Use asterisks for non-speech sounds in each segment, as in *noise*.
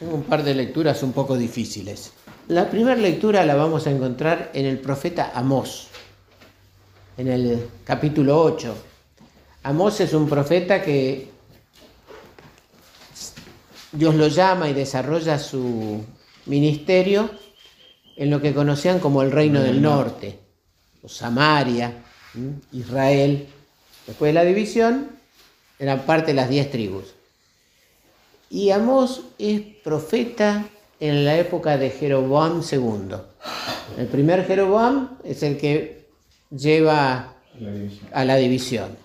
Tengo un par de lecturas un poco difíciles. La primera lectura la vamos a encontrar en el profeta Amós, en el capítulo 8. Amós es un profeta que Dios lo llama y desarrolla su ministerio en lo que conocían como el reino del norte, o Samaria, Israel. Después de la división, eran parte de las diez tribus. Y Amós es profeta en la época de Jeroboam II. El primer Jeroboam es el que lleva a la división.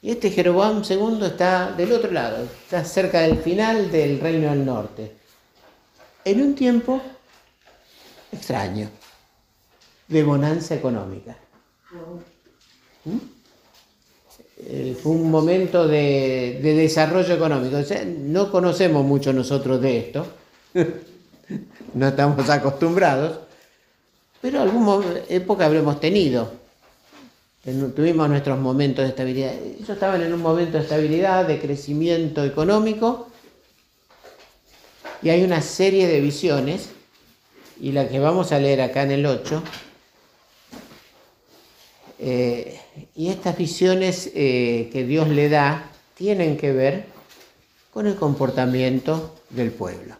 Y este Jeroboam II está del otro lado, está cerca del final del reino del norte. En un tiempo extraño, de bonanza económica. ¿Mm? Eh, fue un momento de, desarrollo económico. no conocemos mucho nosotros de esto, *laughs* no estamos acostumbrados, pero alguna época habremos tenido. Tuvimos nuestros momentos de estabilidad. Ellos estaban en un momento de estabilidad, de crecimiento económico, y hay una serie de visiones, y la que vamos a leer acá en el 8, eh, y estas visiones eh, que Dios le da tienen que ver con el comportamiento del pueblo.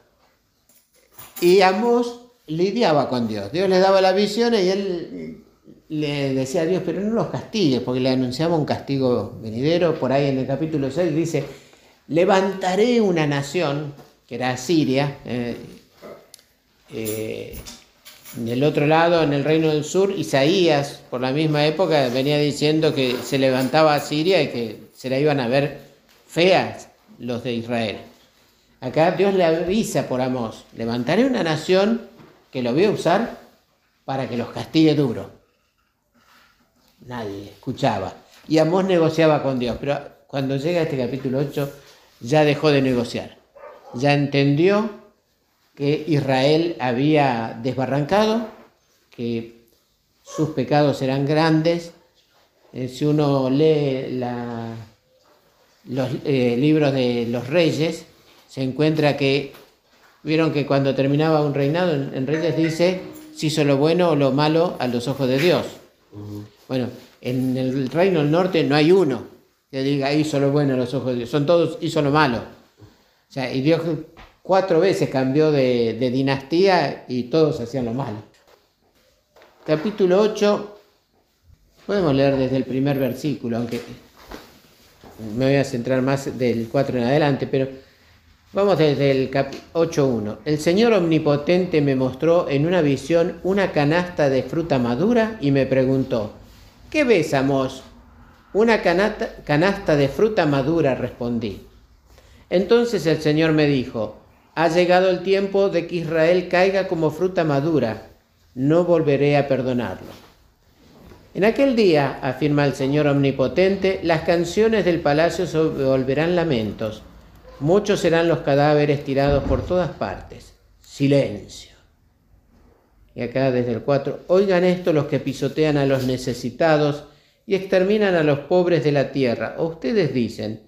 Y Amós lidiaba con Dios. Dios le daba las visiones y él le decía a Dios, pero no los castigues, porque le anunciaba un castigo venidero. Por ahí en el capítulo 6 dice, levantaré una nación, que era Siria, eh, en el otro lado, en el reino del sur, Isaías, por la misma época, venía diciendo que se levantaba a Siria y que se la iban a ver feas los de Israel. Acá Dios le avisa por Amós, levantaré una nación que lo voy a usar para que los castigue duro. Nadie escuchaba. Y Amós negociaba con Dios, pero cuando llega este capítulo 8 ya dejó de negociar. Ya entendió que Israel había desbarrancado, que sus pecados eran grandes. Eh, si uno lee los eh, libros de los reyes, se encuentra que, vieron que cuando terminaba un reinado en, Reyes dice, si hizo lo bueno o lo malo a los ojos de Dios. Bueno, en el reino del norte no hay uno que diga hizo lo bueno a los ojos de Dios, son todos hizo lo malo. O sea, y Dios cuatro veces cambió de, dinastía y todos hacían lo malo. Capítulo 8, podemos leer desde el primer versículo, aunque me voy a centrar más del 4 en adelante, pero vamos desde el 8.1. El Señor Omnipotente me mostró en una visión una canasta de fruta madura y me preguntó, ¿qué ves, Amos? Una canasta, canasta de fruta madura, respondí. Entonces el Señor me dijo, ha llegado el tiempo de que Israel caiga como fruta madura. No volveré a perdonarlo. En aquel día, afirma el Señor Omnipotente, las canciones del palacio se volverán lamentos. Muchos serán los cadáveres tirados por todas partes. Silencio. Y acá desde el 4, oigan esto los que pisotean a los necesitados y exterminan a los pobres de la tierra. O ustedes dicen,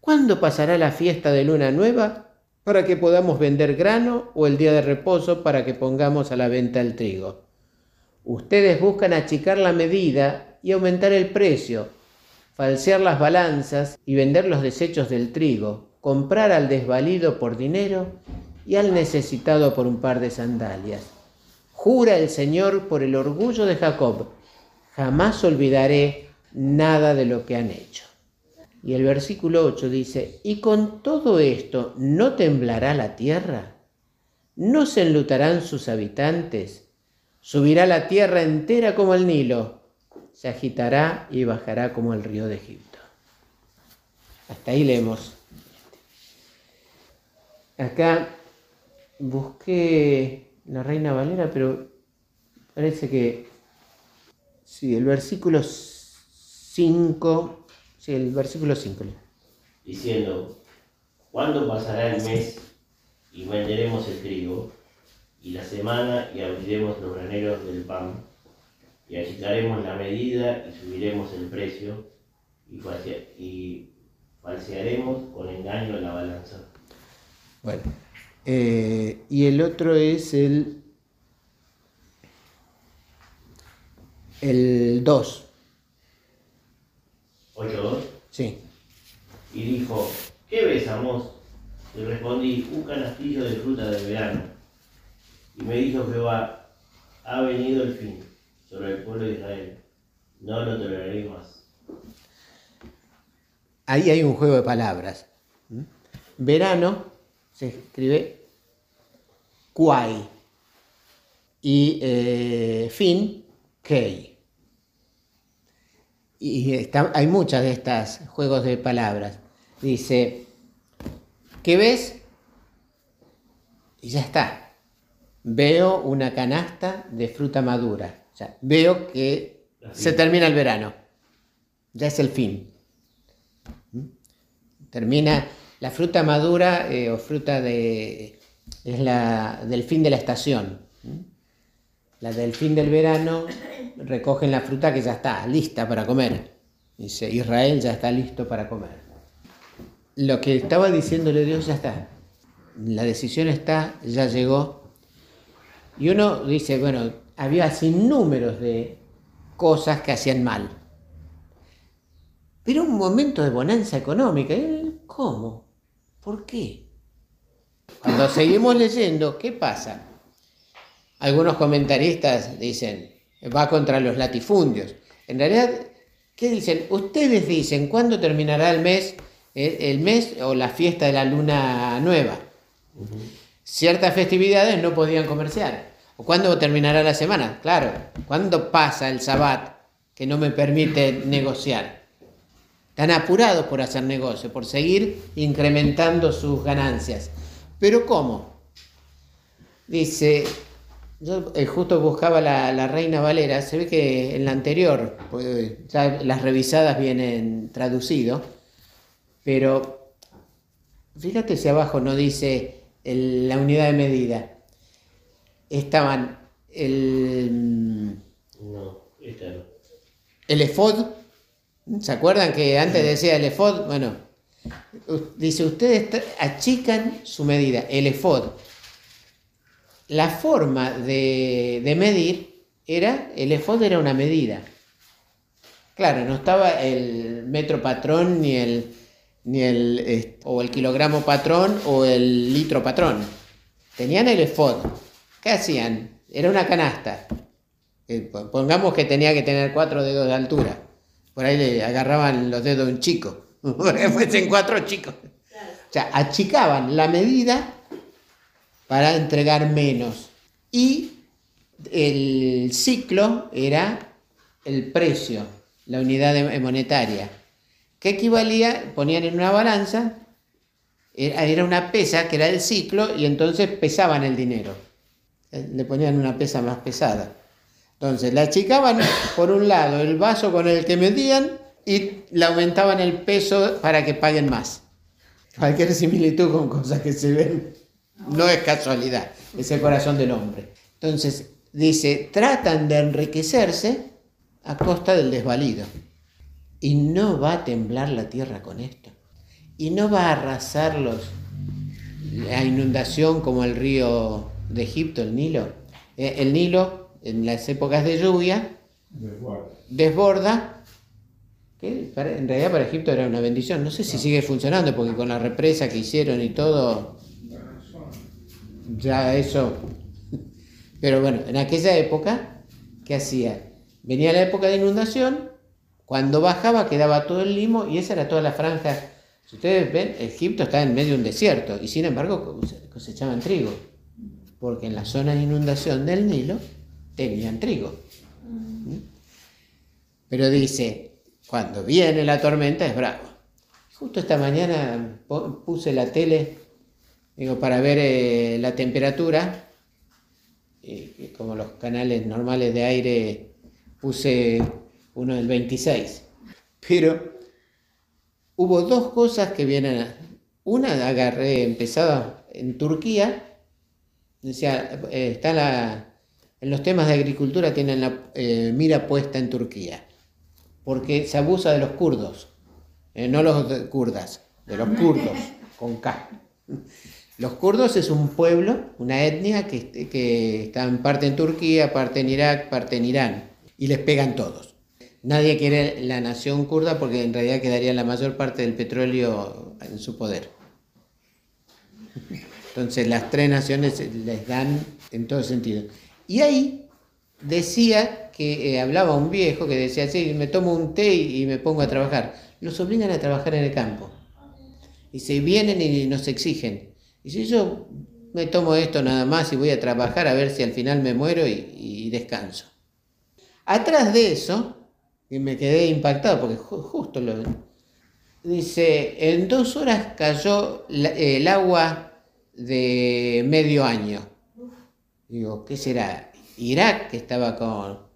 ¿cuándo pasará la fiesta de luna nueva? Que podamos vender grano o el día de reposo para que pongamos a la venta el trigo. Ustedes buscan achicar la medida y aumentar el precio, falsear las balanzas y vender los desechos del trigo, comprar al desvalido por dinero y al necesitado por un par de sandalias. Jura el Señor por el orgullo de Jacob, jamás olvidaré nada de lo que han hecho. Y el versículo 8 dice, y con todo esto no temblará la tierra, no se enlutarán sus habitantes, subirá la tierra entera como el Nilo, se agitará y bajará como el río de Egipto. Hasta ahí leemos. Acá busqué la Reina Valera, pero parece que sí, el versículo 5 el versículo 5. Diciendo, ¿cuándo pasará el mes y venderemos el trigo, y la semana y abriremos los graneros del pan, y agitaremos la medida y subiremos el precio, y, falsearemos con engaño la balanza? Bueno, Eh, y el otro es el, el 2. 8.2. Sí. Y dijo, ¿qué ves, Amos? Le respondí, un canastillo de fruta de verano. Y me dijo Jehová, ha venido el fin sobre el pueblo de Israel. No lo toleraré más. Ahí hay un juego de palabras. ¿Mm? Verano se escribe Quai y eh, fin Kei. Y está- hay muchas de estas juegos de palabras. Dice, ¿qué ves? Y ya está. Veo una canasta de fruta madura. O sea, veo que se termina el verano. Ya es el fin. Termina la fruta madura eh, o fruta de es la del fin de la estación. La del fin del verano recogen la fruta que ya está lista para comer. Dice, Israel ya está listo para comer. Lo que estaba diciéndole Dios ya está. La decisión está, ya llegó. Y uno dice, bueno, había sin números de cosas que hacían mal. Pero un momento de bonanza económica. ¿Cómo? ¿Por qué? Cuando seguimos leyendo, ¿qué pasa? Algunos comentaristas dicen, va contra los latifundios. En realidad, ¿qué dicen? Ustedes dicen, ¿cuándo terminará el mes, el mes o la fiesta de la luna nueva? Ciertas festividades no podían comerciar. ¿O cuándo terminará la semana? Claro, ¿cuándo pasa el sabbat que no me permite negociar? Están apurados por hacer negocio, por seguir incrementando sus ganancias. ¿Pero cómo? Dice, yo eh, justo buscaba la, la Reina Valera, se ve que en la anterior, pues, ya las revisadas vienen traducido, pero fíjate si abajo no dice el- la unidad de medida. Estaban el, No, esta no. el efod, ¿se acuerdan que antes decía el efod? Bueno, dice, ustedes achican su medida, el efod. La forma de, de medir era, el efod era una medida. Claro, no estaba el metro patrón ni el, ni el, eh, o el kilogramo patrón o el litro patrón. Tenían el efod. ¿Qué hacían? Era una canasta. Eh, po- Pongamos que tenía que tener cuatro dedos de altura. Por ahí le agarraban los dedos de un chico. *laughs* Fuesen cuatro chicos. O sea, achicaban la medida para entregar menos. Y el ciclo era el precio, la unidad de- monetaria. que equivalía? Ponían en una balanza, era una pesa que era el ciclo y entonces pesaban el dinero. Eh, Le ponían una pesa más pesada. Entonces la achicaban por un lado el vaso con el que medían y le aumentaban el peso para que paguen más. Cualquier similitud con cosas que se ven no es casualidad, es el corazón del hombre. Entonces dice, tratan de enriquecerse a costa del desvalido. Y no va a temblar la tierra con esto. Y no va a arrasarlos la inundación como el río de Egipto, el Nilo. Eh, El Nilo, en las épocas de lluvia, desborda, que en realidad para Egipto era una bendición. No sé si sigue funcionando, porque con la represa que hicieron y todo, ya eso... Pero bueno, en aquella época, ¿qué hacía? Venía la época de inundación, cuando bajaba quedaba todo el limo y esa era toda la franja. Si ustedes ven, Egipto está en medio de un desierto y sin embargo cose- cosechaban trigo, porque en la zona de inundación del Nilo tenían trigo. ¿Mm? Pero dice, cuando viene la tormenta es bravo. Justo esta mañana puse la tele digo, para ver eh, la temperatura, como los canales normales de aire puse uno del 26. Pero hubo dos cosas que vienen a... Una agarré, empezaba en Turquía, decía, eh, está la, en los temas de agricultura tienen la eh, mira puesta en Turquía, porque se abusa de los kurdos, eh, no los de- kurdas, de los kurdos, con K. Los kurdos es un pueblo, una etnia que, que está en parte en Turquía, parte en Irak, parte en Irán, y les pegan todos. Nadie quiere la nación kurda porque en realidad quedaría la mayor parte del petróleo en su poder. Entonces las tres naciones les dan en todo sentido. Y ahí decía que eh, hablaba un viejo que decía, sí, me tomo un té y, me pongo a trabajar. Los obligan a trabajar en el campo. Y se vienen y nos exigen. Y si yo me tomo esto nada más y voy a trabajar a ver si al final me muero y, descanso. Atrás de eso, y me quedé impactado porque justo lo... Dice, en dos horas cayó el agua de medio año. Digo, ¿qué será? Irak, que estaba con...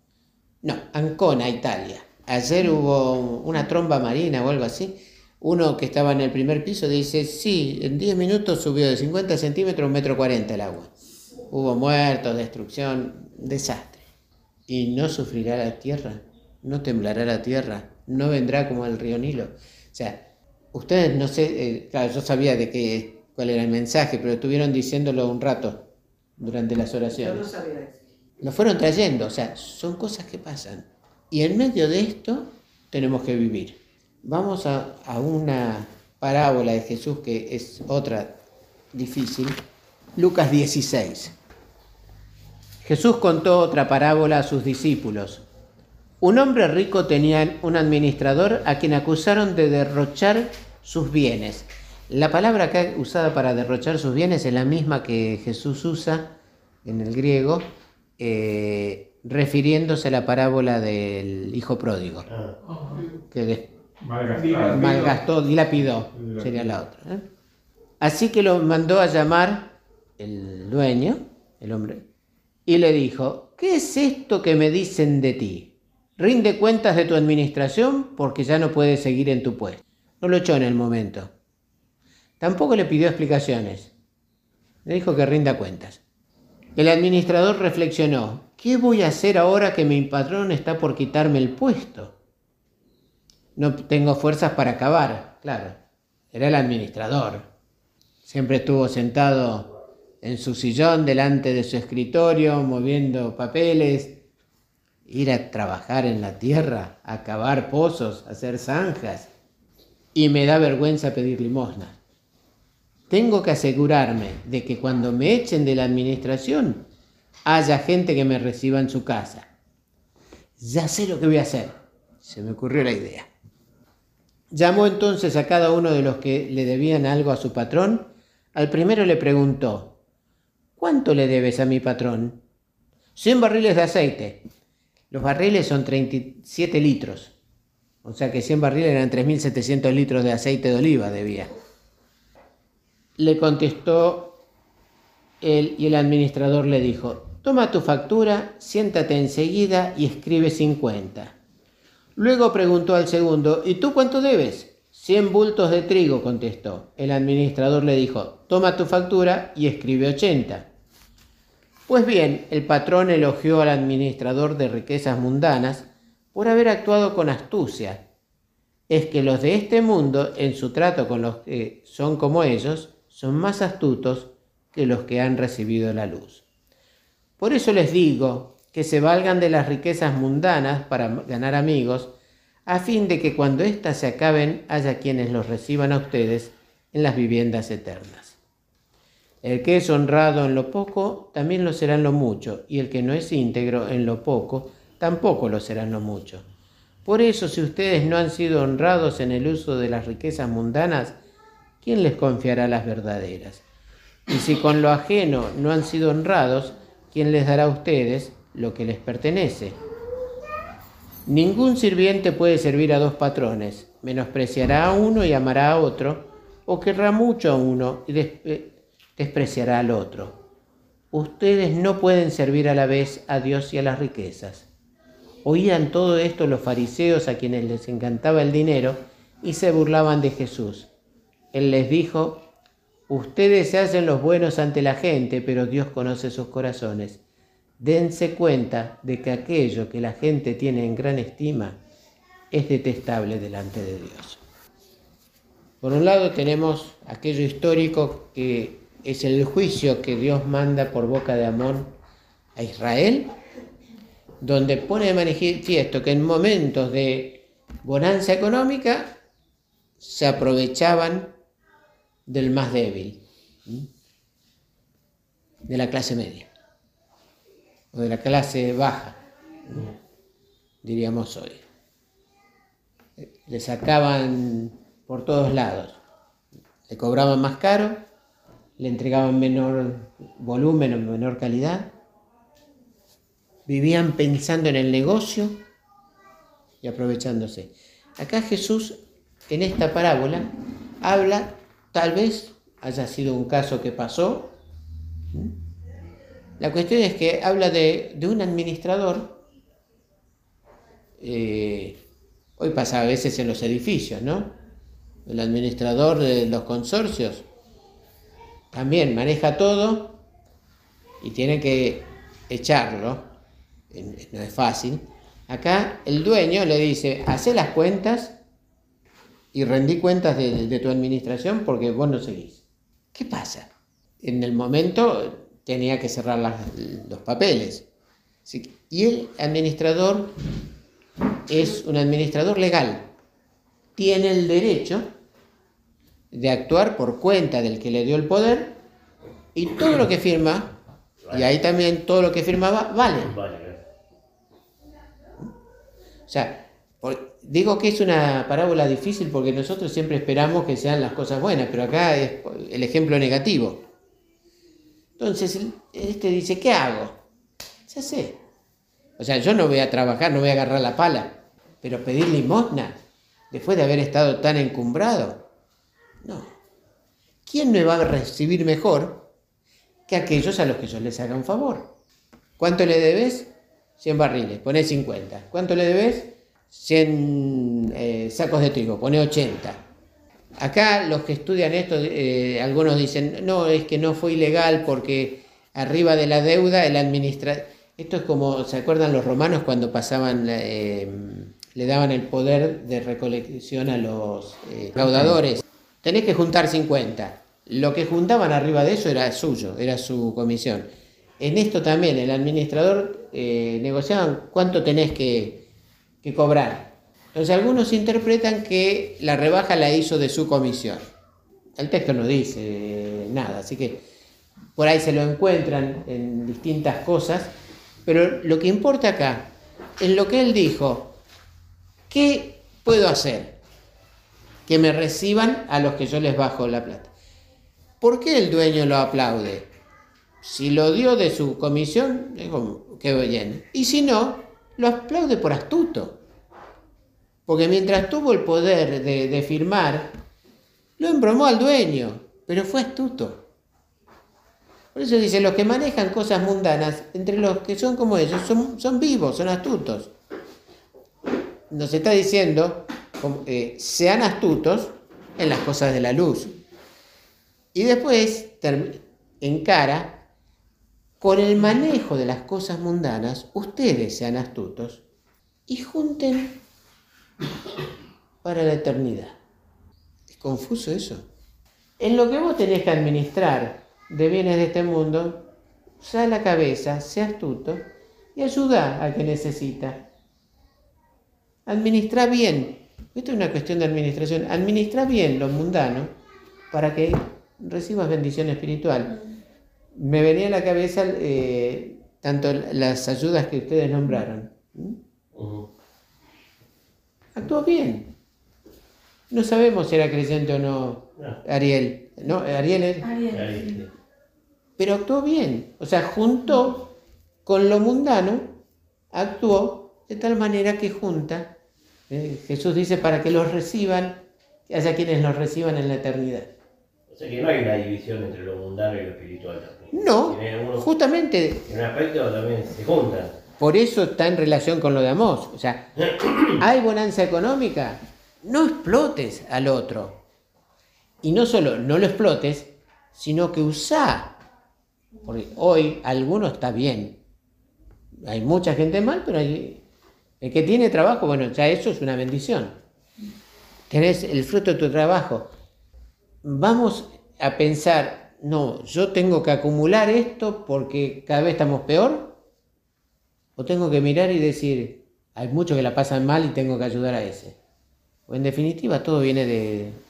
No, Ancona, Italia. Ayer hubo una tromba marina o algo así. Uno que estaba en el primer piso dice, sí, en 10 minutos subió de 50 centímetros a un metro 40 el agua. Hubo muertos, destrucción, desastre. ¿Y no sufrirá la tierra? ¿No temblará la tierra? ¿No vendrá como el río Nilo? O sea, ustedes no sé, eh, claro, yo sabía de qué, cuál era el mensaje, pero estuvieron diciéndolo un rato durante las oraciones. Yo no sabía Lo fueron trayendo, o sea, son cosas que pasan. Y en medio de esto tenemos que vivir. Vamos a, a una parábola de Jesús que es otra difícil. Lucas 16. Jesús contó otra parábola a sus discípulos. Un hombre rico tenía un administrador a quien acusaron de derrochar sus bienes. La palabra acá usada para derrochar sus bienes es la misma que Jesús usa en el griego, eh, refiriéndose a la parábola del hijo pródigo, ah. Malgastó, dilapidó, sería la otra. ¿eh? Así que lo mandó a llamar el dueño, el hombre, y le dijo, ¿qué es esto que me dicen de ti? Rinde cuentas de tu administración porque ya no puedes seguir en tu puesto. No lo echó en el momento Tampoco le pidió explicaciones. Le dijo que rinda cuentas. El administrador reflexionó, ¿qué voy a hacer ahora que mi patrón está por quitarme el puesto? No tengo fuerzas para acabar, claro. Era el administrador. Siempre estuvo sentado en su sillón delante de su escritorio, moviendo papeles. Ir a trabajar en la tierra, a cavar pozos, hacer zanjas. Y me da vergüenza pedir limosna. Tengo que asegurarme de que cuando me echen de la administración haya gente que me reciba en su casa. Ya sé lo que voy a hacer. Se me ocurrió la idea. Llamó entonces a cada uno de los que le debían algo a su patrón. Al primero le preguntó, ¿cuánto le debes a mi patrón? 100 barriles de aceite. Los barriles son 37 litros. O sea que 100 barriles eran 3.700 litros de aceite de oliva debía. Le contestó él y el administrador le dijo, toma tu factura, siéntate enseguida y escribe 50. Luego preguntó al segundo, ¿y tú cuánto debes? Cien bultos de trigo, contestó. El administrador le dijo, toma tu factura y escribe 80. Pues bien, el patrón elogió al administrador de riquezas mundanas por haber actuado con astucia. Es que los de este mundo, en su trato con los que son como ellos, son más astutos que los que han recibido la luz. Por eso les digo que se valgan de las riquezas mundanas para ganar amigos, a fin de que cuando éstas se acaben haya quienes los reciban a ustedes en las viviendas eternas. El que es honrado en lo poco, también lo será en lo mucho, y el que no es íntegro en lo poco, tampoco lo será en lo mucho. Por eso, si ustedes no han sido honrados en el uso de las riquezas mundanas, ¿quién les confiará las verdaderas? Y si con lo ajeno no han sido honrados, ¿quién les dará a ustedes lo que les pertenece? Ningún sirviente puede servir a dos patrones, menospreciará a uno y amará a otro, o querrá mucho a uno y despreciará al otro. Ustedes no pueden servir a la vez a Dios y a las riquezas. Oían todo esto los fariseos a quienes les encantaba el dinero y se burlaban de Jesús. Él les dijo, ustedes se hacen los buenos ante la gente, pero Dios conoce sus corazones. Dense cuenta de que aquello que la gente tiene en gran estima es detestable delante de Dios. Por un lado tenemos aquello histórico que es el juicio que Dios manda por boca de Amón a Israel, donde pone de manifiesto que en momentos de bonanza económica se aprovechaban del más débil, de la clase media, o de la clase baja, diríamos hoy. Le sacaban por todos lados, le cobraban más caro, le entregaban menor volumen o menor calidad, vivían pensando en el negocio y aprovechándose. Acá Jesús, en esta parábola, habla, tal vez haya sido un caso que pasó, la cuestión es que habla de, un administrador, eh, hoy pasa a veces en los edificios, ¿no? El administrador de los consorcios también maneja todo y tiene que echarlo, no es fácil. Acá el dueño le dice, hace las cuentas y rendí cuentas de, tu administración porque vos no seguís. ¿Qué pasa? En el momento tenía que cerrar los papeles. Y el administrador es un administrador legal. Tiene el derecho de actuar por cuenta del que le dio el poder y todo lo que firma, y ahí también todo lo que firmaba, vale. O sea, digo que es una parábola difícil porque nosotros siempre esperamos que sean las cosas buenas, pero acá es el ejemplo negativo. Entonces, este dice, ¿qué hago? Ya sé. O sea, yo no voy a trabajar, no voy a agarrar la pala, pero pedir limosna, después de haber estado tan encumbrado, no. ¿Quién me va a recibir mejor que aquellos a los que yo les haga un favor? ¿Cuánto le debes? 100 barriles, pone 50. ¿Cuánto le debes? 100 eh, sacos de trigo, pone 80. Acá los que estudian esto, eh, algunos dicen, no, es que no fue ilegal porque arriba de la deuda el administrador... Esto es como, ¿se acuerdan los romanos cuando pasaban, eh, le daban el poder de recolección a los recaudadores? tenés que juntar 50. Lo que juntaban arriba de eso era suyo, era su comisión. En esto también el administrador eh, negociaba cuánto tenés que, cobrar. Entonces algunos interpretan que la rebaja la hizo de su comisión. El texto no dice nada, así que por ahí se lo encuentran en distintas cosas, pero lo que importa acá es lo que él dijo. ¿Qué puedo hacer? que me reciban a los que yo les bajo la plata. ¿Por qué el dueño lo aplaude? Si lo dio de su comisión, digo, qué bien. Y si no, lo aplaude por astuto. Porque mientras tuvo el poder de, firmar, lo embromó al dueño, pero fue astuto. Por eso dice, los que manejan cosas mundanas, entre los que son como ellos, son, son vivos, son astutos. Nos está diciendo eh, sean astutos en las cosas de la luz. Y después encara, con el manejo de las cosas mundanas, ustedes sean astutos y junten para la eternidad. Es confuso eso. En lo que vos tenés que administrar de bienes de este mundo, usa la cabeza, sea astuto y ayuda al que necesita. Administra bien esto es una cuestión de administración. Administra bien lo mundano para que recibas bendición espiritual. Me venía a la cabeza eh, tanto las ayudas que ustedes nombraron. Actuó bien. No sabemos si era creyente o no, Ariel. ¿No? ¿Ariel es? Ariel. Pero actuó bien. O sea, junto con lo mundano, actuó de tal manera que junta ¿eh? Jesús dice para que los reciban, que haya quienes los reciban en la eternidad. O sea que no hay una división entre lo mundano y lo espiritual tampoco. No, justamente. En un aspecto también se juntan. Por eso está en relación con lo de Amós. O sea, *coughs* hay bonanza económica, no explotes al otro. Y no solo no lo explotes, sino que usa. Porque hoy alguno está bien. Hay mucha gente mal, pero hay el que tiene trabajo, bueno, ya eso es una bendición. Tenés el fruto de tu trabajo. Vamos a pensar no, yo tengo que acumular esto porque cada vez estamos peor, o tengo que mirar y decir, hay muchos que la pasan mal y tengo que ayudar a ese. O en definitiva, todo viene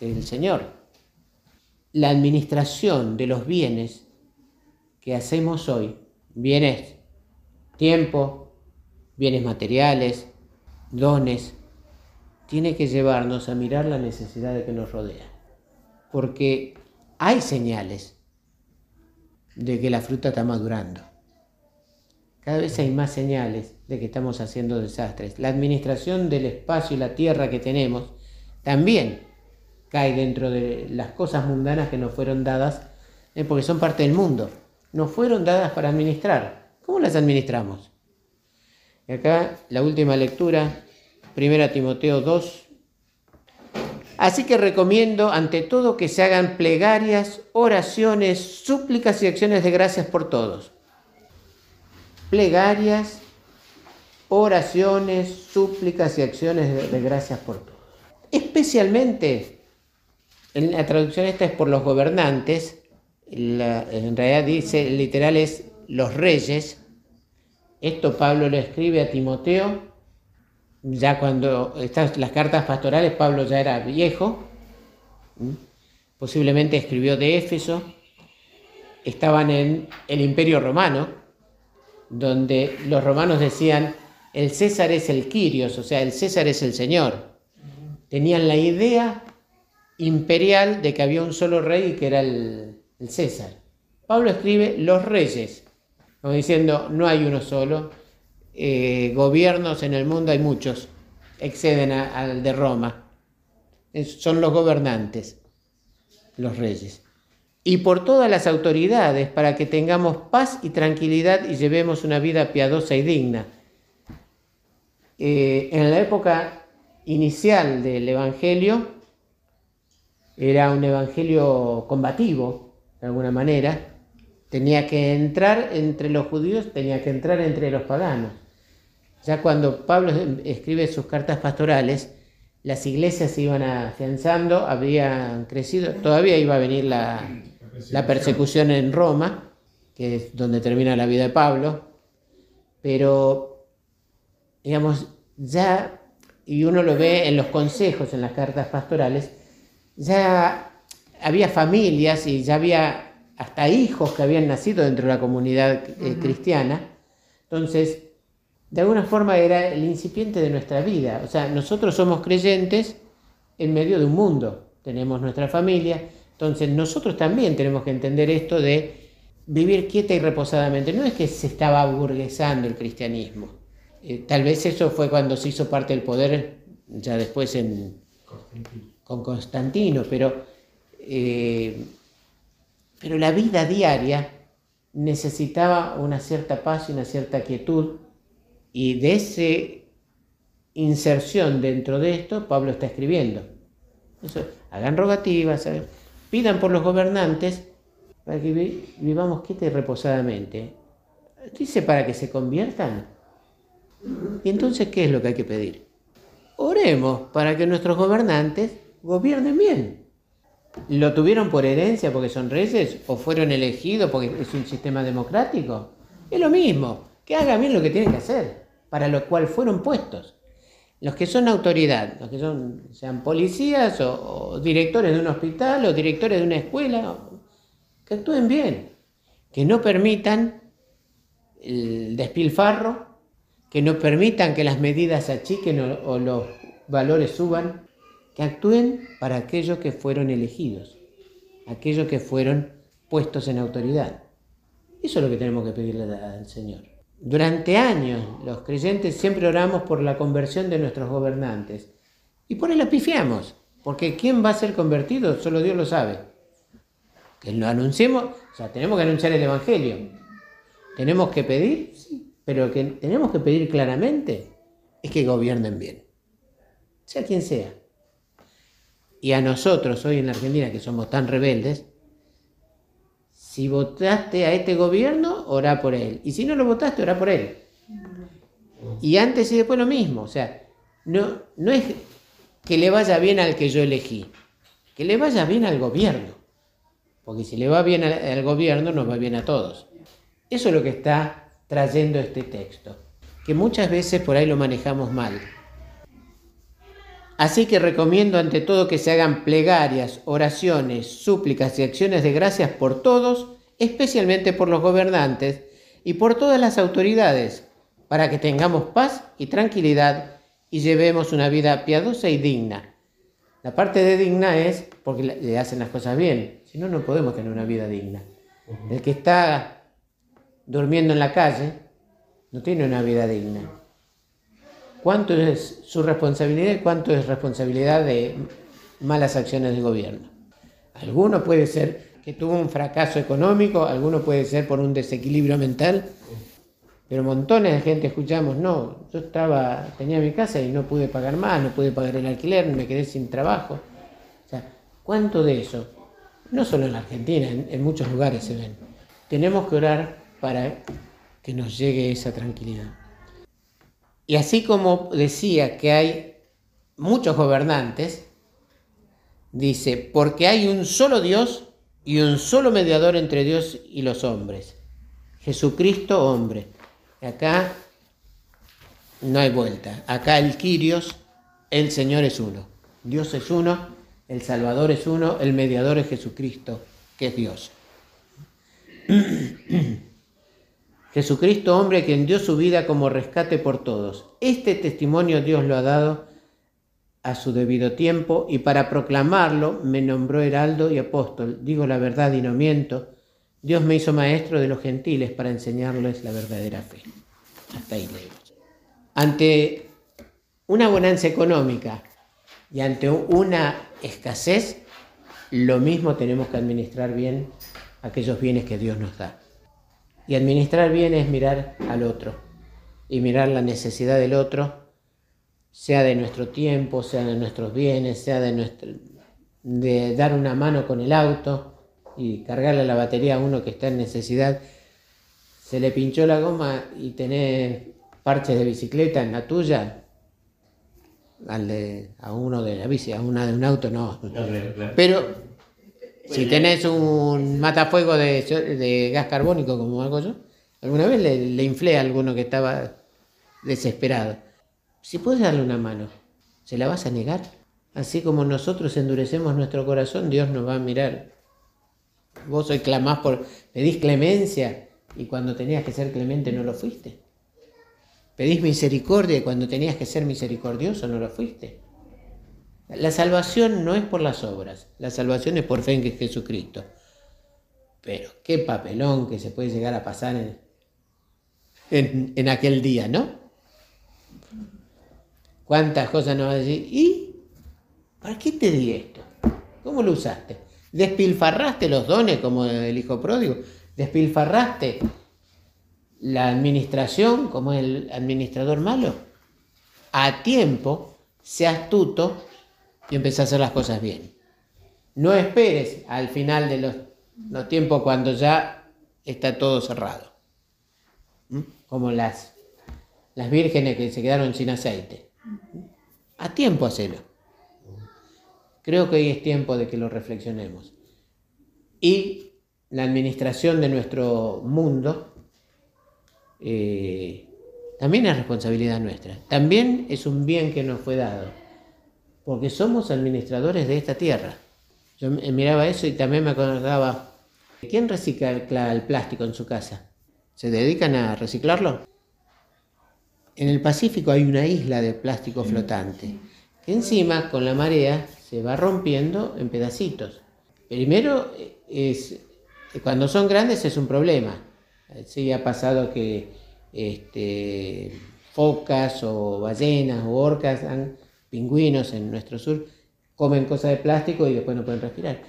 del Señor. La administración de los bienes que hacemos hoy, bienes, tiempo, bienes materiales, dones, tiene que llevarnos a mirar la necesidad de que nos rodea. Porque hay señales de que la fruta está madurando. Cada vez hay más señales de que estamos haciendo desastres. La administración del espacio y la tierra que tenemos también cae dentro de las cosas mundanas que nos fueron dadas, eh, porque son parte del mundo. Nos fueron dadas para administrar. ¿Cómo las administramos? Y acá la última lectura, 1 Timoteo 2. Así que recomiendo ante todo que se hagan plegarias, oraciones, súplicas y acciones de gracias por todos. Plegarias, oraciones, súplicas y acciones de, gracias por todos. Especialmente, en la traducción esta es por los gobernantes, en realidad dice, literal es los reyes. Esto Pablo lo escribe a Timoteo, ya cuando estas las cartas pastorales Pablo ya era viejo, posiblemente escribió de Éfeso, estaban en el imperio romano, donde los romanos decían, el César es el Quirios, o sea, el César es el Señor. Tenían la idea imperial de que había un solo rey y que era el, César. Pablo escribe los reyes, como diciendo, no hay uno solo, eh, gobiernos en el mundo hay muchos, exceden al de Roma. son los gobernantes, los reyes. Y por todas las autoridades, para que tengamos paz y tranquilidad y llevemos una vida piadosa y digna eh, en la época inicial del Evangelio, era un Evangelio combativo, de alguna manera, tenía que entrar entre los judíos, tenía que entrar entre los paganos. Ya cuando Pablo escribe sus cartas pastorales, las iglesias se iban afianzando, habían crecido, todavía iba a venir la, la persecución en Roma, que es donde termina la vida de Pablo, pero digamos, ya, y uno lo ve en los consejos, en las cartas pastorales, ya había familias y ya había hasta hijos que habían nacido dentro de la comunidad eh, cristiana. Entonces, de alguna forma era el incipiente de nuestra vida. O sea, nosotros somos creyentes en medio de un mundo, tenemos nuestra familia, entonces nosotros también tenemos que entender esto de vivir quieta y reposadamente. No es que se estaba burguesando el cristianismo, eh, tal vez eso fue cuando se hizo parte del poder, ya después en, con Constantino, pero, eh, pero la vida diaria necesitaba una cierta paz y una cierta quietud, y de esa inserción dentro de esto, Pablo está escribiendo. hagan rogativas, pidan por los gobernantes para que vivamos quieta y reposadamente. Dice para que se conviertan ¿Y entonces qué es lo que hay que pedir? Oremos para que nuestros gobernantes gobiernen bien. ¿Lo tuvieron por herencia porque son reyes o fueron elegidos porque es un sistema democrático? Es lo mismo, que hagan bien lo que tienen que hacer, para lo cual fueron puestos. Los que son autoridad, los que son, sean policías o, o directores de un hospital o directores de una escuela, que actúen bien, que no permitan el despilfarro que no permitan que las medidas achiquen o, los valores suban, que actúen para aquellos que fueron elegidos, aquellos que fueron puestos en autoridad. Eso es lo que tenemos que pedirle al Señor. Durante años los creyentes siempre oramos por la conversión de nuestros gobernantes y por él pifiamos, porque ¿quién va a ser convertido? Solo Dios lo sabe. Que lo anunciemos, o sea, tenemos que anunciar el Evangelio. ¿Tenemos que pedir? Sí, pero que tenemos que pedir claramente es que gobiernen bien, sea quien sea. Y a nosotros hoy en la Argentina, que somos tan rebeldes, si votaste a este gobierno, orá por él. Y si no lo votaste, orá por él. Y antes y después lo mismo. O sea, no, no es que le vaya bien al que yo elegí, que le vaya bien al gobierno. porque si le va bien al, gobierno, nos va bien a todos. Eso es lo que está trayendo este texto, que muchas veces por ahí lo manejamos mal. Así que recomiendo ante todo que se hagan plegarias, oraciones, súplicas y acciones de gracias por todos, especialmente por los gobernantes y por todas las autoridades, para que tengamos paz y tranquilidad y llevemos una vida piadosa y digna. La parte de digna es porque le hacen las cosas bien, si no, no podemos tener una vida digna. El que está durmiendo en la calle no tiene una vida digna. ¿Cuánto es su responsabilidad y cuánto es responsabilidad de malas acciones del gobierno? Alguno puede ser que tuvo un fracaso económico, alguno puede ser por un desequilibrio mental, pero montones de gente escuchamos, no, yo estaba, tenía mi casa y no pude pagar más, no pude pagar el alquiler, me quedé sin trabajo. O sea, ¿cuánto de eso? No solo en la Argentina, en, en muchos lugares se ven. Tenemos que orar para que nos llegue esa tranquilidad. Y así como decía que hay muchos gobernantes, dice, porque hay un solo Dios y un solo mediador entre Dios y los hombres, Jesucristo hombre. Acá no hay vuelta. Acá el Quirios, el Señor es uno. Dios es uno, el Salvador es uno, el mediador es Jesucristo, que es Dios. *clears throat* Jesucristo, hombre, quien dio su vida como rescate por todos. Este testimonio Dios lo ha dado a su debido tiempo y para proclamarlo me nombró heraldo y apóstol. Digo la verdad y no miento. Dios me hizo maestro de los gentiles para enseñarles la verdadera fe. Hasta ahí leemos. Ante una bonanza económica y ante una escasez, lo mismo tenemos que administrar bien aquellos bienes que Dios nos da. Y administrar bien es mirar al otro y mirar la necesidad del otro, sea de nuestro tiempo, sea de nuestros bienes, sea de, nuestro, de dar una mano con el auto y cargarle la batería a uno que está en necesidad. Se le pinchó la goma y tenés parches de bicicleta en la tuya, al de, a uno de la bici, a una de un auto no. Pero si tenés un matafuego de, de, gas carbónico como hago yo, alguna vez le, le inflé a alguno que estaba desesperado. Si puedes darle una mano, ¿se la vas a negar? Así como nosotros endurecemos nuestro corazón, Dios nos va a mirar. Vos hoy clamás por, pedís clemencia y cuando tenías que ser clemente no lo fuiste. Pedís misericordia y cuando tenías que ser misericordioso no lo fuiste. La salvación no es por las obras, la salvación es por fe en Jesucristo. Pero qué papelón que se puede llegar a pasar en, en, aquel día, ¿no? ¿Cuántas cosas nos va a decir? ¿Y para qué te di esto? ¿Cómo lo usaste? ¿Despilfarraste los dones como el hijo pródigo? ¿Despilfarraste la administración como el administrador malo? A tiempo, sea astuto y empecé a hacer las cosas bien. No esperes al final de los, tiempos cuando ya está todo cerrado. ¿Mm? Como las vírgenes que se quedaron sin aceite. A tiempo hacerlo. Creo que hoy es tiempo de que lo reflexionemos. Y la administración de nuestro mundo eh, también es responsabilidad nuestra. También es un bien que nos fue dado porque somos administradores de esta tierra. Yo miraba eso y también me acordaba, ¿quién recicla el plástico en su casa? ¿Se dedican a reciclarlo? En el Pacífico hay una isla de plástico flotante, que encima con la marea se va rompiendo en pedacitos. Primero, es, cuando son grandes es un problema. Sí ha pasado que este, focas o ballenas o orcas han pingüinos en nuestro sur comen cosas de plástico y después no pueden respirar.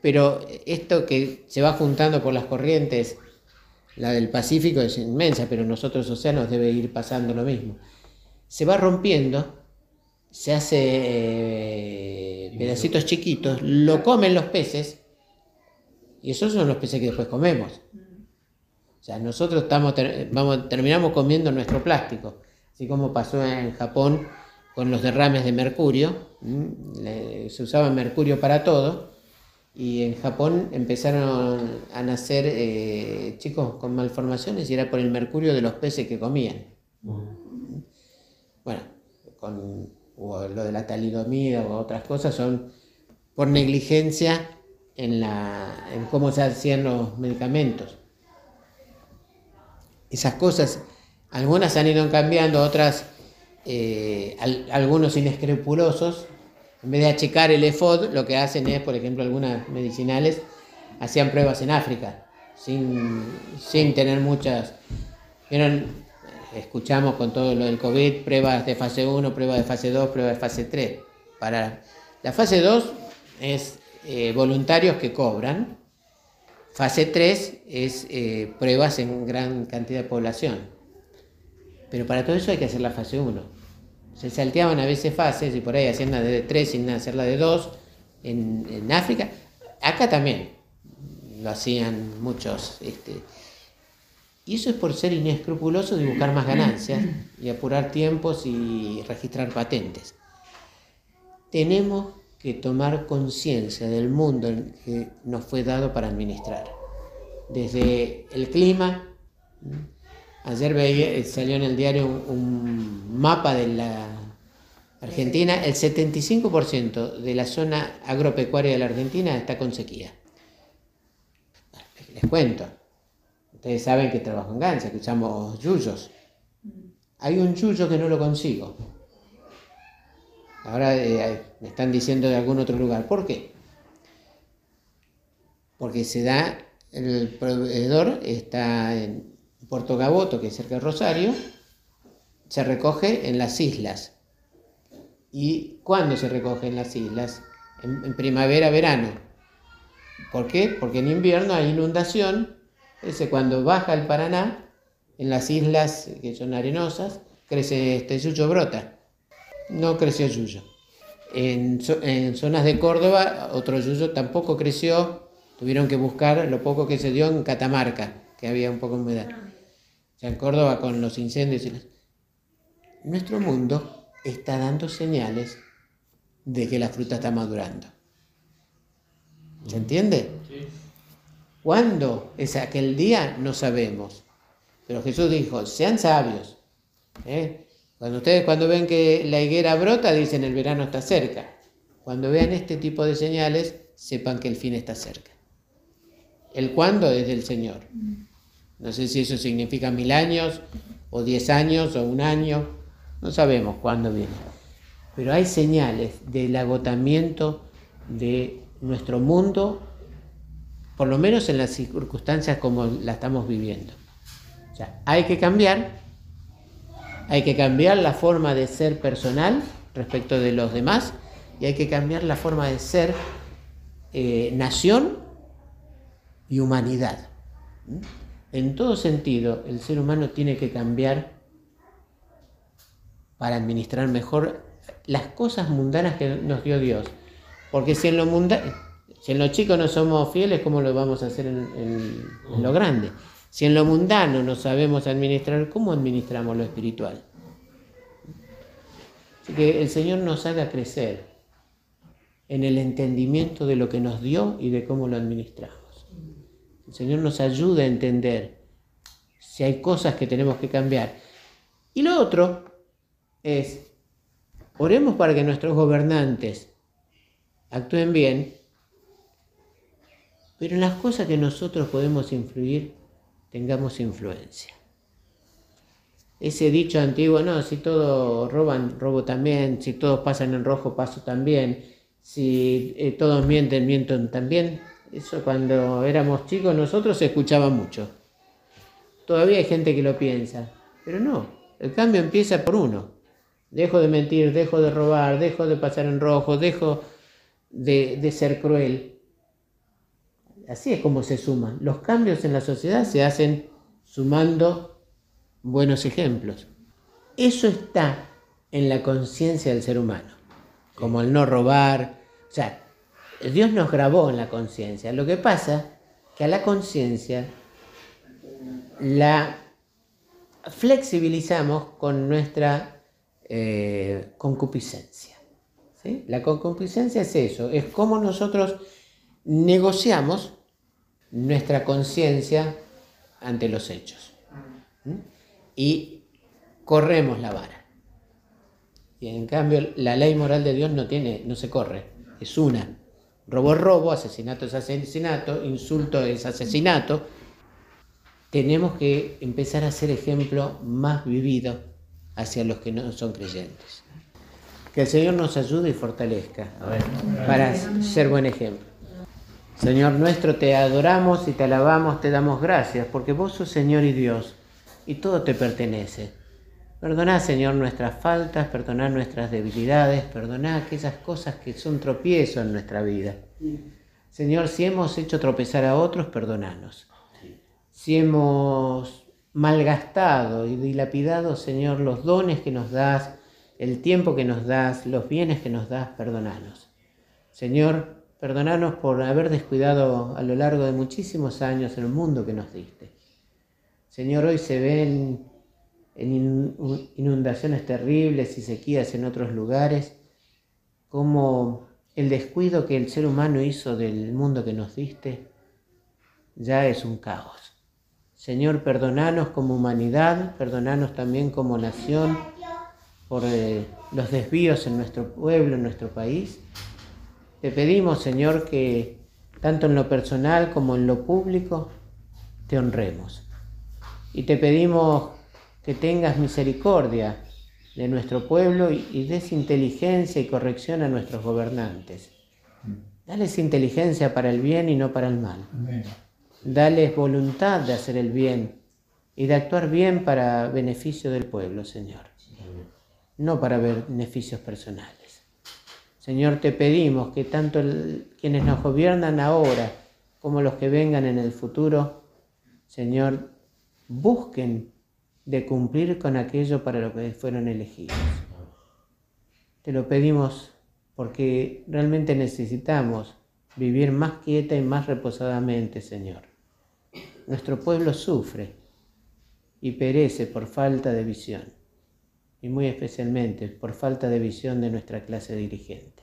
Pero esto que se va juntando por las corrientes, la del Pacífico es inmensa, pero en nosotros océanos debe ir pasando lo mismo. Se va rompiendo, se hace eh, pedacitos chiquitos, lo comen los peces, y esos son los peces que después comemos. O sea, nosotros estamos, vamos, terminamos comiendo nuestro plástico, así como pasó en Japón con los derrames de mercurio, se usaba mercurio para todo, Y en Japón empezaron a nacer eh, chicos con malformaciones y era por el mercurio de los peces que comían. Bueno, con lo de la talidomida o otras cosas son por negligencia en, la, en cómo se hacían los medicamentos. Esas cosas, algunas han ido cambiando, otras, eh, algunos inescrupulosos en vez de achicar el EFOD, lo que hacen es, por ejemplo, algunas medicinales hacían pruebas en África, sin, tener muchas... ¿Vieron? Escuchamos con todo lo del COVID, pruebas de fase 1, pruebas de fase 2, pruebas de fase 3. Para la fase 2 es eh, voluntarios que cobran. Fase 3 es eh, pruebas en gran cantidad de población. Pero para todo eso hay que hacer la fase 1 se salteaban a veces fases y por ahí hacían la de 3 sin hacer la de 2 en, África. Acá también lo hacían muchos. Este, y eso es por ser inescrupuloso de buscar más ganancias y apurar tiempos y registrar patentes. Tenemos que tomar conciencia del mundo que nos fue dado para administrar. Desde el clima, Ayer eh, salió en el diario un, mapa de la Argentina. El 75% de la zona agropecuaria de la Argentina está con sequía. Les cuento. Ustedes saben que trabajo en Gancia, que usamos yuyos. Hay un yuyo que no lo consigo. Ahora eh, me están diciendo de algún otro lugar. ¿Por qué? Porque se da, el proveedor está en, Puerto Gaboto, que es cerca de Rosario, se recoge en las islas. ¿Y cuándo se recoge en las islas? En, primavera, verano. ¿Por qué? Porque en invierno hay inundación. Ese cuando baja el Paraná, en las islas que son arenosas, crece este yuyo brota. No creció yuyo. En, en, zonas de Córdoba, otro yuyo tampoco creció. Tuvieron que buscar lo poco que se dio en Catamarca, que había un poco de humedad en Córdoba con los incendios. Y Nuestro mundo está dando señales de que la fruta está madurando. ¿Se entiende? Sí. ¿Cuándo es aquel día? No sabemos. Pero Jesús dijo, sean sabios. ¿eh? Cuando ustedes cuando ven que la higuera brota, dicen el verano está cerca. Cuando vean este tipo de señales, sepan que el fin está cerca. El cuándo es del Señor. No sé si eso significa mil años, o diez años, o un año, no sabemos cuándo viene. Pero hay señales del agotamiento de nuestro mundo, por lo menos en las circunstancias como la estamos viviendo. O sea, hay que cambiar, hay que cambiar la forma de ser personal respecto de los demás y hay que cambiar la forma de ser eh, nación y humanidad. En todo sentido, el ser humano tiene que cambiar para administrar mejor las cosas mundanas que nos dio Dios. Porque si en lo, si en lo chico no somos fieles, ¿cómo lo vamos a hacer en, lo grande? Si en lo mundano no sabemos administrar, ¿cómo administramos lo espiritual? Así que el Señor nos haga crecer en el entendimiento de lo que nos dio y de cómo lo administramos. El Señor nos ayuda a entender si hay cosas que tenemos que cambiar. Y lo otro es, oremos para que nuestros gobernantes actúen bien, pero en las cosas que nosotros podemos influir, tengamos influencia. Ese dicho antiguo, no, si todos roban, robo también, si todos pasan en rojo, paso también, si eh, todos mienten, miento también, eso cuando éramos chicos nosotros se escuchaba mucho. Todavía hay gente que lo piensa, pero no, el cambio empieza por uno. Dejo de mentir, dejo de robar, dejo de pasar en rojo, dejo de, ser cruel. Así es como se suman. Los cambios en la sociedad se hacen sumando buenos ejemplos. Eso está en la conciencia del ser humano, como el no robar. O sea, Dios nos grabó en la conciencia. Lo que pasa que a la conciencia la flexibilizamos con nuestra eh, concupiscencia. La concupiscencia es eso, es como nosotros negociamos nuestra conciencia ante los hechos. Y corremos la vara. Y en cambio la ley moral de Dios no tiene, no se corre, es una. Robo es robo, asesinato es asesinato, insulto es asesinato. Tenemos que empezar a ser ejemplo más vivido hacia los que no son creyentes. Que el Señor nos ayude y fortalezca para ser buen ejemplo. Señor nuestro, te adoramos y te alabamos, te damos gracias, porque vos sos Señor y Dios, y todo te pertenece. Perdoná, Señor, nuestras faltas, perdoná nuestras debilidades, perdoná aquellas cosas que son tropiezo en nuestra vida. Señor, si hemos hecho tropezar a otros, perdonanos. Si hemos malgastado y dilapidado, Señor, los dones que nos das, el tiempo que nos das, los bienes que nos das, perdonanos. Señor, perdonanos por haber descuidado a lo largo de muchísimos años el mundo que nos diste. Señor, hoy se ven en inundaciones terribles y sequías en otros lugares, como el descuido que el ser humano hizo del mundo que nos diste ya es un caos. Señor, perdonanos como humanidad, perdonanos también como nación por eh, los desvíos en nuestro pueblo, en nuestro país. Te pedimos, Señor, que tanto en lo personal como en lo público te honremos. Y te pedimos que tengas misericordia de nuestro pueblo y, des inteligencia y corrección a nuestros gobernantes. Dales inteligencia para el bien y no para el mal. Dales voluntad de hacer el bien y de actuar bien para beneficio del pueblo, Señor. No para beneficios personales. Señor, te pedimos que tanto quienes nos gobiernan ahora como los que vengan en el futuro, Señor, busquen de cumplir con aquello para lo que fueron elegidos. Te lo pedimos porque realmente necesitamos vivir más quieta y más reposadamente, Señor. Nuestro pueblo sufre y perece por falta de visión, y muy especialmente por falta de visión de nuestra clase dirigente,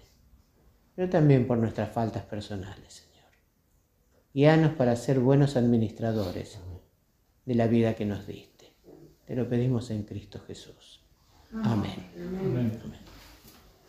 pero también por nuestras faltas personales, Señor. Guíanos para ser buenos administradores de la vida que nos diste. Te lo pedimos en Cristo Jesús. Amén. Amén.